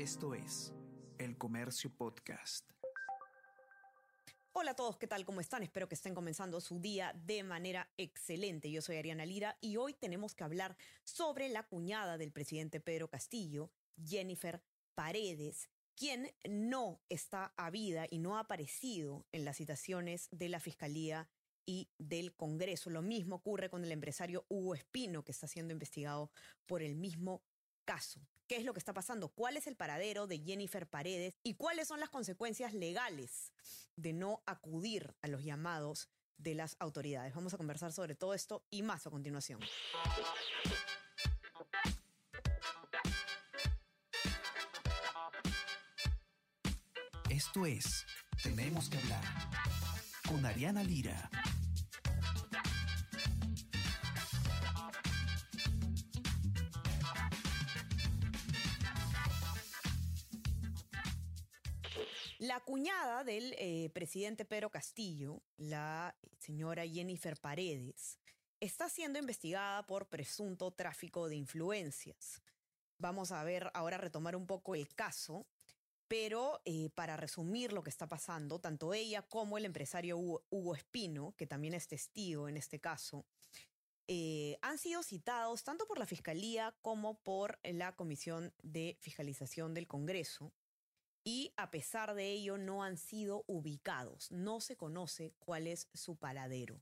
Esto es El Comercio Podcast. Hola a todos, ¿qué tal? ¿Cómo están? Espero que estén comenzando su día de manera excelente. Yo soy Ariana Lira y hoy tenemos que hablar sobre la cuñada del presidente Pedro Castillo, Jennifer Paredes, quien no está a vida y no ha aparecido en las citaciones de la Fiscalía y del Congreso. Lo mismo ocurre con el empresario Hugo Espino, que está siendo investigado por el mismo ¿Qué es lo que está pasando? ¿Cuál es el paradero de Jennifer Paredes? ¿Y cuáles son las consecuencias legales de no acudir a los llamados de las autoridades? Vamos a conversar sobre todo esto y más a continuación. Esto es Tenemos que hablar con Ariana Lira. La cuñada del eh, presidente Pedro Castillo, la señora Jennifer Paredes, está siendo investigada por presunto tráfico de influencias. Vamos a ver ahora retomar un poco el caso, pero eh, para resumir lo que está pasando, tanto ella como el empresario Hugo, Espino, que también es testigo en este caso, eh, han sido citados tanto por la Fiscalía como por la Comisión de Fiscalización del Congreso y a pesar de ello no han sido ubicados. No se conoce cuál es su paradero.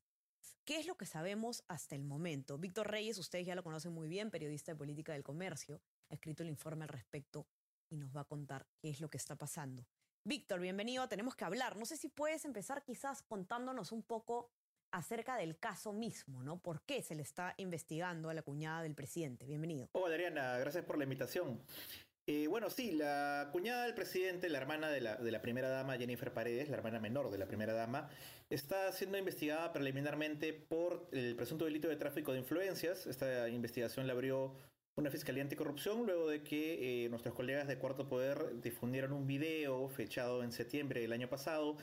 ¿Qué es lo que sabemos hasta el momento? Víctor Reyes, ustedes ya lo conocen muy bien, periodista de política del comercio, ha escrito el informe al respecto y nos va a contar qué es lo que está pasando. Víctor, bienvenido, tenemos que hablar. No sé si puedes empezar quizás contándonos un poco acerca del caso mismo, ¿no? ¿Por qué se le está investigando a la cuñada del presidente? Bienvenido. Hola Adriana, gracias por la invitación. Eh, bueno, sí, la cuñada del presidente, la hermana de la, de la, primera dama, Jennifer Paredes, la hermana menor de la primera dama, está siendo investigada preliminarmente por el presunto delito de tráfico de influencias. Esta investigación la abrió una fiscalía anticorrupción luego de que eh, nuestros colegas de Cuarto Poder difundieron un video fechado en septiembre del año pasado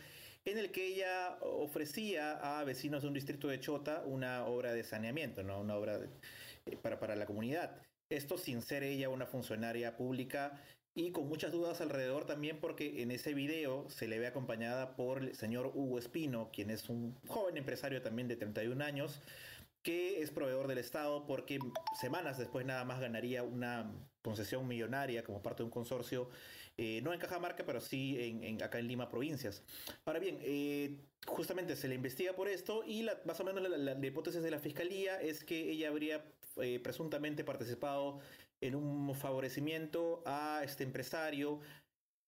en el que ella ofrecía a vecinos de un distrito de Chota una obra de saneamiento, ¿no? una obra eh, para, para la comunidad. Esto sin ser ella una funcionaria pública y con muchas dudas alrededor también porque en ese video se le ve acompañada por el señor Hugo Espino, quien es un joven empresario también de 31 años, que es proveedor del Estado porque semanas después nada más ganaría una concesión millonaria como parte de un consorcio, eh, no en Cajamarca, pero sí en, acá en Lima, provincias. Ahora bien, eh, justamente se le investiga por esto y la, más o menos la, hipótesis de la fiscalía es que ella habría eh, presuntamente participado en un favorecimiento a este empresario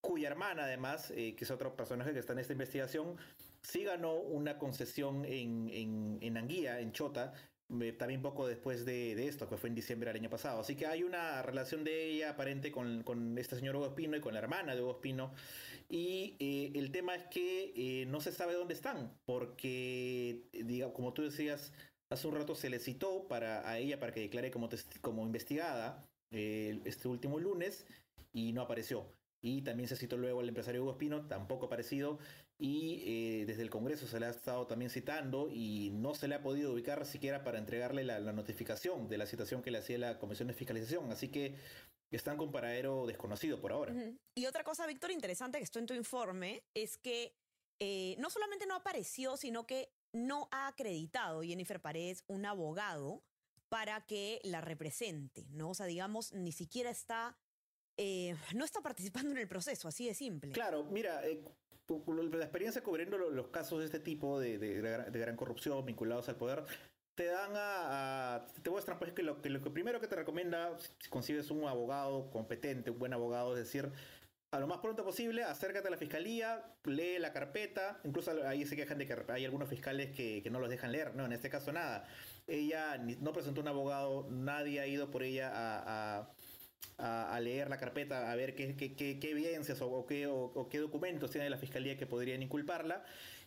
cuya hermana además, que es otro personaje que está en esta investigación, sí ganó una concesión en, en, en Anguía, en Chota, eh, también poco después de, esto, que fue en diciembre del año pasado. Así que hay una relación de ella aparente con, con este señor Hugo Espino y con la hermana de Hugo Espino. Y eh, el tema es que eh, no se sabe dónde están, porque, diga, como tú decías, hace un rato se le citó para, a ella para que declare como, como investigada este último lunes y no apareció. Y también se citó luego al empresario Hugo Espino, tampoco parecido, y eh, desde el Congreso se le ha estado también citando y no se le ha podido ubicar siquiera para entregarle la, notificación de la citación que le hacía la Comisión de Fiscalización. Así que están con paradero desconocido por ahora. Y otra cosa, Víctor, interesante que esto en tu informe es que eh, no solamente no apareció, sino que no ha acreditado Jennifer Paredes un abogado para que la represente, ¿no? O sea, digamos, ni siquiera está eh, no está participando en el proceso, así de simple. Claro, mira, eh, la experiencia cubriendo los, casos de este tipo de, gran corrupción vinculados al poder, te dan a, te muestran pues que lo, que lo primero que te recomienda si consigues un abogado competente, un buen abogado, es decir, a lo más pronto posible, acércate a la fiscalía, lee la carpeta, incluso ahí se quejan de que hay algunos fiscales que, no los dejan leer, no, en este caso nada. Ella no presentó un abogado, nadie ha ido por ella a a, leer la carpeta, a ver qué, qué, evidencias o, qué, o, qué documentos tiene la fiscalía que podrían inculparla.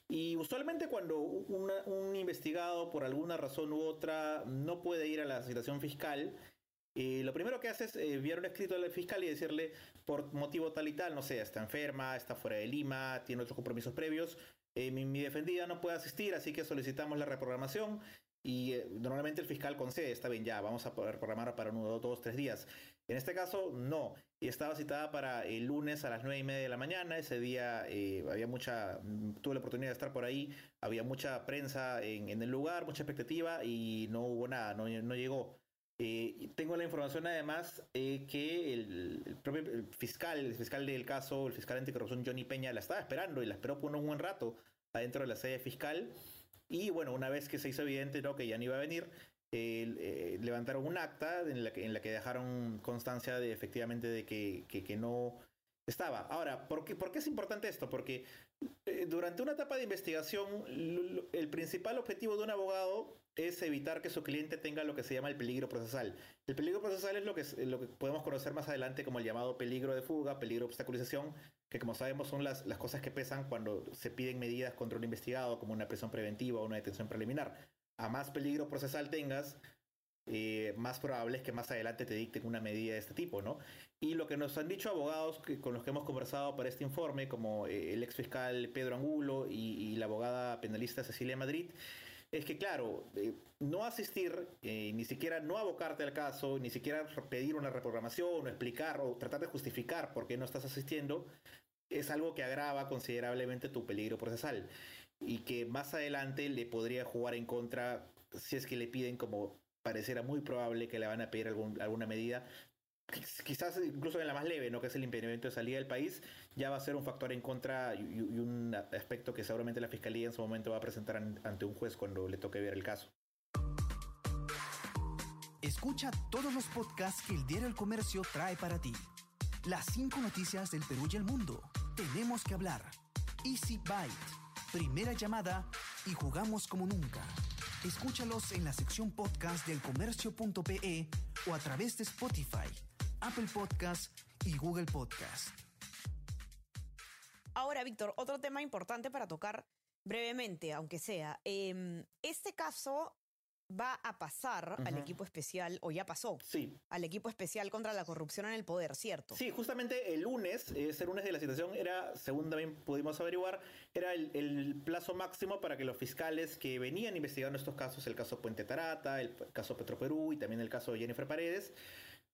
Y usualmente cuando un investigado por alguna razón u otra no puede ir a la citación fiscal, eh, lo primero que hace es eh, enviar un escrito al fiscal y decirle por motivo tal y tal, no sé, está enferma, está fuera de Lima, tiene otros compromisos previos, eh, mi, mi, defendida no puede asistir, así que solicitamos la reprogramación y normalmente el fiscal concede, está bien, ya, vamos a poder programar para uno, dos, tres días. En este caso, no. Estaba citada para el lunes a las nueve y media de la mañana. Ese día eh, había mucha, tuve la oportunidad de estar por ahí, había mucha prensa en, el lugar, mucha expectativa y no hubo nada, no, no llegó. Eh, tengo la información además eh, que el, propio fiscal, el fiscal del caso, el fiscal anticorrupción Johnny Peña, la estaba esperando y la esperó por un buen rato adentro de la sede fiscal. Y bueno, una vez que se hizo evidente ¿no? que ya no iba a venir, eh, levantaron un acta en la, que, en la que dejaron constancia de efectivamente de que, que, no estaba. Ahora, ¿por qué, ¿por qué, es importante esto? Porque durante una etapa de investigación, el principal objetivo de un abogado es evitar que su cliente tenga lo que se llama el peligro procesal. El peligro procesal es lo que, lo que podemos conocer más adelante como el llamado peligro de fuga, peligro de obstaculización, que como sabemos son las, las cosas que pesan cuando se piden medidas contra un investigado, como una presión preventiva o una detención preliminar. A más peligro procesal tengas, eh, más probable es que más adelante te dicten una medida de este tipo, ¿no? Y lo que nos han dicho abogados con los que hemos conversado para este informe, como eh, el ex fiscal Pedro Angulo y, la abogada penalista Cecilia Madrid, es que, claro, eh, no asistir, ni siquiera no abocarte al caso, ni siquiera pedir una reprogramación o explicar o tratar de justificar por qué no estás asistiendo, es algo que agrava considerablemente tu peligro procesal y que más adelante le podría jugar en contra si es que le piden como pareciera muy probable que le van a pedir alguna medida quizás incluso en la más leve, ¿no? que es el impedimento de salida del país, ya va a ser un factor en contra y, un aspecto que seguramente la Fiscalía en su momento va a presentar ante un juez cuando le toque ver el caso. Escucha todos los podcasts que el Diario El Comercio trae para ti. Las cinco noticias del Perú y el mundo. Tenemos que hablar. Easy Byte. Primera llamada y jugamos como nunca. Escúchalos en la sección podcast del comercio.pe o a través de Spotify. Apple Podcast y Google Podcast. Ahora, Víctor, otro tema importante para tocar brevemente, aunque sea. Em, este caso va a pasar al equipo especial, o ya pasó, sí. al equipo especial contra la corrupción en el poder, ¿cierto? Sí, justamente el lunes, ese lunes de la situación era, según también pudimos averiguar, era el, el, plazo máximo para que los fiscales que venían investigando estos casos, el caso Puente Tarata, el caso Petroperú y también el caso de Jennifer Paredes,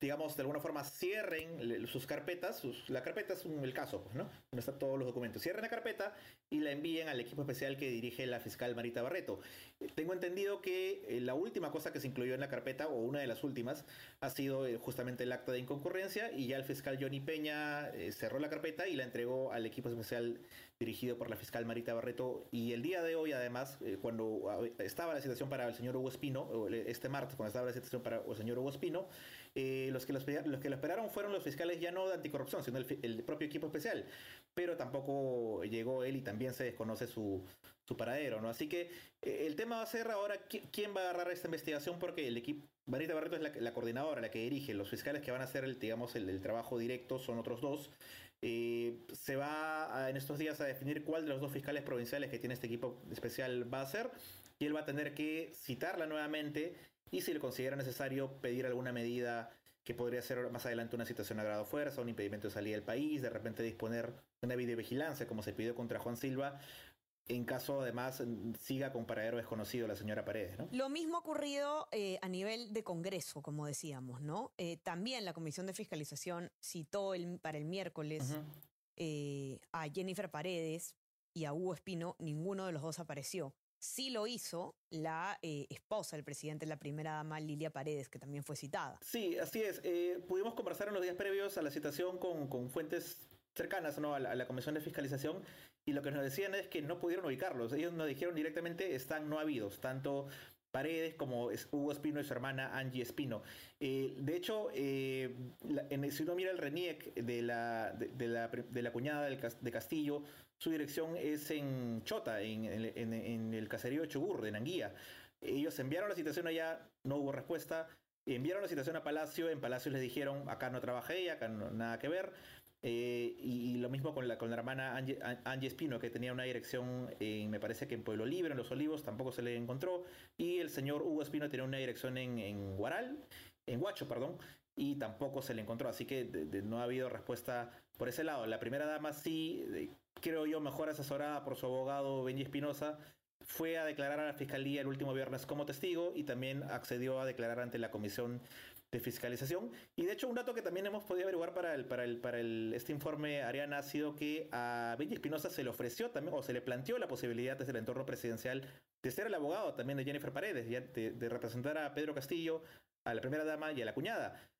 digamos, de alguna forma cierren sus carpetas, la carpeta es el caso, pues, ¿no? Donde están todos los documentos. Cierren la carpeta y la envíen al equipo especial que dirige la fiscal Marita Barreto. Tengo entendido que eh, la última cosa que se incluyó en la carpeta, o una de las últimas, ha sido eh, justamente el acta de inconcurrencia y ya el fiscal Johnny Peña eh, cerró la carpeta y la entregó al equipo especial dirigido por la fiscal Marita Barreto. Y el día de hoy, además, cuando ah, estaba la situación para el señor Hugo Espino, este martes, cuando estaba la situación para el señor Hugo Espino, eh, los, que los, que lo esperaron fueron los fiscales ya no de anticorrupción, sino el, propio equipo especial. Pero tampoco llegó él y también se desconoce su, su paradero, ¿no? Así que eh, el tema va a ser ahora quién va a agarrar esta investigación porque el equipo, Marita Barreto es la, coordinadora, la que dirige, los fiscales que van a hacer el, digamos, el, trabajo directo son otros dos. Eh, se va en estos días a definir cuál de los dos fiscales provinciales que tiene este equipo especial va a ser y él va a tener que citarla nuevamente y si le considera necesario pedir alguna medida que podría ser más adelante una situación a grado fuerza, un impedimento de salida del país, de repente disponer de una videovigilancia como se pidió contra Juan Silva, en caso además siga con paradero desconocido la señora Paredes. ¿no? Lo mismo ha ocurrido eh, a nivel de Congreso, como decíamos, ¿no? Eh, también la Comisión de Fiscalización citó el, para el miércoles eh, a Jennifer Paredes y a Hugo Espino, ninguno de los dos apareció sí lo hizo la eh, esposa del presidente, la primera dama Lilia Paredes, que también fue citada. Sí, así es. Eh, pudimos conversar en los días previos a la citación con, fuentes cercanas ¿no? a, la, Comisión de Fiscalización y lo que nos decían es que no pudieron ubicarlos. Ellos nos dijeron directamente están no habidos, tanto Paredes como Hugo Espino y su hermana Angie Espino. Eh, de hecho, en, si uno mira el RENIEC de la, de, la, de la cuñada de Castillo, su dirección es en Chota, en, el caserío de Chugur, de Nanguía. Ellos enviaron la citación allá, no hubo respuesta. Enviaron la citación a Palacio, en Palacio les dijeron, acá no trabajé, acá no, nada que ver. Eh, y, lo mismo con la, con la hermana Angie, Espino, que tenía una dirección, me parece que en Pueblo Libre, en Los Olivos, tampoco se le encontró. Y el señor Hugo Espino tenía una dirección en, en Guaral, en Huacho, perdón, y tampoco se le encontró. Así que no ha habido respuesta por ese lado. La primera dama sí, creo yo, mejor asesorada por su abogado Benji Espinosa, fue a declarar a la fiscalía el último viernes como testigo y también accedió a declarar ante la Comisión de fiscalización. Y de hecho, un dato que también hemos podido averiguar para, el, para, el, para el, este informe, Ariana, ha sido que a Benji Espinosa se le ofreció también, o se le planteó la posibilidad desde el entorno presidencial de ser el abogado también de Jennifer Paredes, de, de representar a Pedro Castillo, a la primera dama y a la cuñada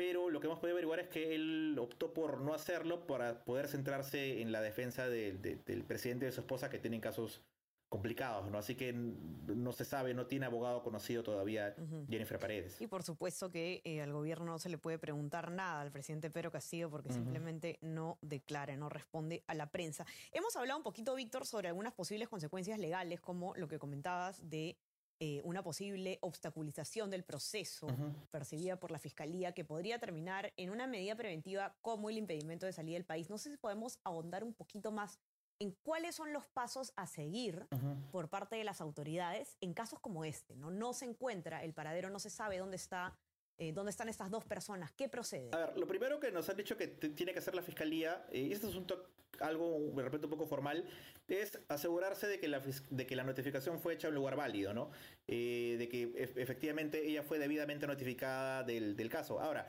pero lo que hemos podido averiguar es que él optó por no hacerlo para poder centrarse en la defensa del presidente y de su esposa que tienen casos complicados, ¿no? Así que no se sabe, no tiene abogado conocido todavía Jennifer Paredes. Y por supuesto que eh, al gobierno no se le puede preguntar nada al presidente Pedro Castillo porque simplemente no declara, no responde a la prensa. Hemos hablado un poquito, Víctor, sobre algunas posibles consecuencias legales, como lo que comentabas de eh, una posible obstaculización del proceso percibida por la Fiscalía que podría terminar en una medida preventiva como el impedimento de salida del país. No sé si podemos ahondar un poquito más en cuáles son los pasos a seguir por parte de las autoridades en casos como este. ¿no? no se encuentra el paradero, no se sabe dónde está eh, ¿Dónde están estas dos personas? ¿Qué procede? A ver, lo primero que nos han dicho que tiene que hacer la fiscalía, eh, y este asunto algo de repente un poco formal, es asegurarse de que la, de que la notificación fue hecha en un lugar válido, ¿no? Eh, de que efectivamente ella fue debidamente notificada del, del, caso. Ahora,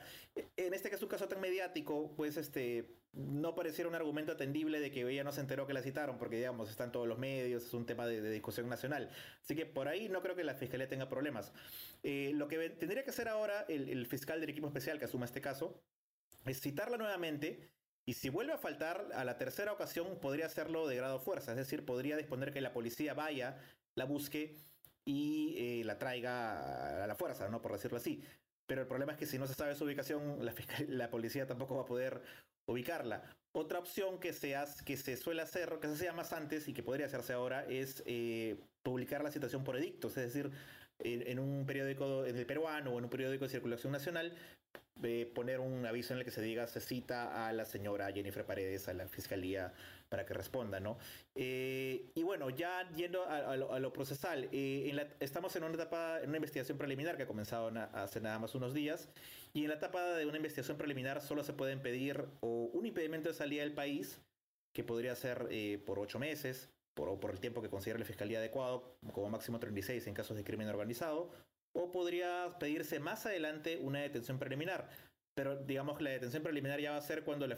en este caso, un caso tan mediático, pues este no pareciera un argumento atendible de que ella no se enteró que la citaron, porque digamos, están todos los medios, es un tema de, discusión nacional. Así que por ahí no creo que la fiscalía tenga problemas. Eh, lo que tendría que hacer ahora el, el fiscal del equipo especial que asuma este caso es citarla nuevamente y si vuelve a faltar a la tercera ocasión, podría hacerlo de grado fuerza, es decir, podría disponer que la policía vaya, la busque y eh, la traiga a la fuerza, ¿no? Por decirlo así. Pero el problema es que si no se sabe su ubicación, la, policía tampoco va a poder ubicarla. Otra opción que se, que se suele hacer, que se hacía más antes y que podría hacerse ahora, es eh, publicar la citación por edictos, es decir, en, un periódico en el peruano o en un periódico de circulación nacional, eh, poner un aviso en el que se diga se cita a la señora Jennifer Paredes a la fiscalía para que responda, ¿no? Eh, y bueno, ya yendo a, lo, procesal, eh, estamos en una etapa, en una investigación preliminar que ha comenzado hace nada más unos días, y en la etapa de una investigación preliminar solo se pueden pedir o un impedimento de salida del país, que podría ser por ocho meses, por, por el tiempo que considera la Fiscalía adecuado, como máximo 36 en casos de crimen organizado, o podría pedirse más adelante una detención preliminar. Pero digamos que la detención preliminar ya va a ser cuando la,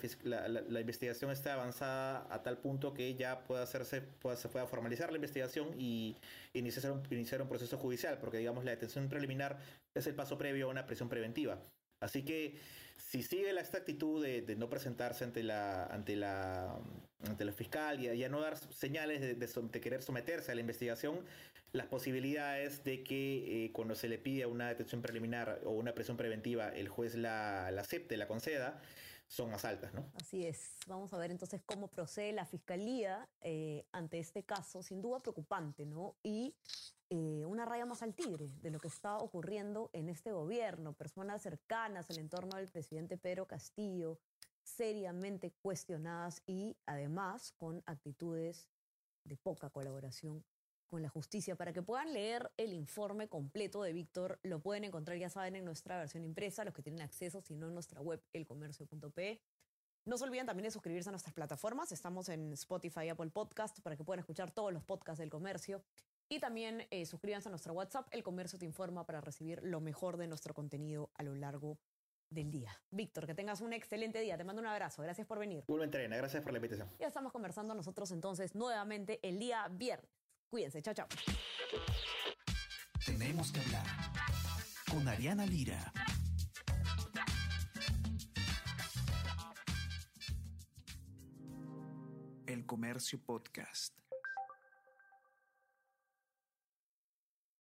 la, investigación esté avanzada a tal punto que ya pueda hacerse, pueda, se pueda formalizar la investigación y iniciar un, iniciar un proceso judicial, porque digamos la detención preliminar es el paso previo a una prisión preventiva. Así que si sigue esta actitud de, no presentarse ante la, ante la, ante la fiscal y a no dar señales de, querer someterse a la investigación, las posibilidades de que eh, cuando se le pide una detención preliminar o una presión preventiva el juez la, la acepte, la conceda, son más altas, ¿no? Así es. Vamos a ver entonces cómo procede la fiscalía eh, ante este caso, sin duda preocupante, ¿no? Y eh, una raya más al tigre de lo que está ocurriendo en este gobierno. Personas cercanas al entorno del presidente Pedro Castillo, seriamente cuestionadas y además con actitudes de poca colaboración con la justicia. Para que puedan leer el informe completo de Víctor, lo pueden encontrar, ya saben, en nuestra versión impresa, los que tienen acceso, sino en nuestra web, elcomercio.p. No se olviden también de suscribirse a nuestras plataformas. Estamos en Spotify, Apple Podcast, para que puedan escuchar todos los podcasts del comercio. Y también eh, suscríbanse a nuestro WhatsApp, El Comercio te informa, para recibir lo mejor de nuestro contenido a lo largo del día. Víctor, que tengas un excelente día. Te mando un abrazo. Gracias por venir. Vuelve entrena. Gracias por la invitación. Ya estamos conversando nosotros entonces nuevamente el día viernes. Cuídense, chao, chao. Tenemos que hablar con Ariana Lira. El Comercio Podcast.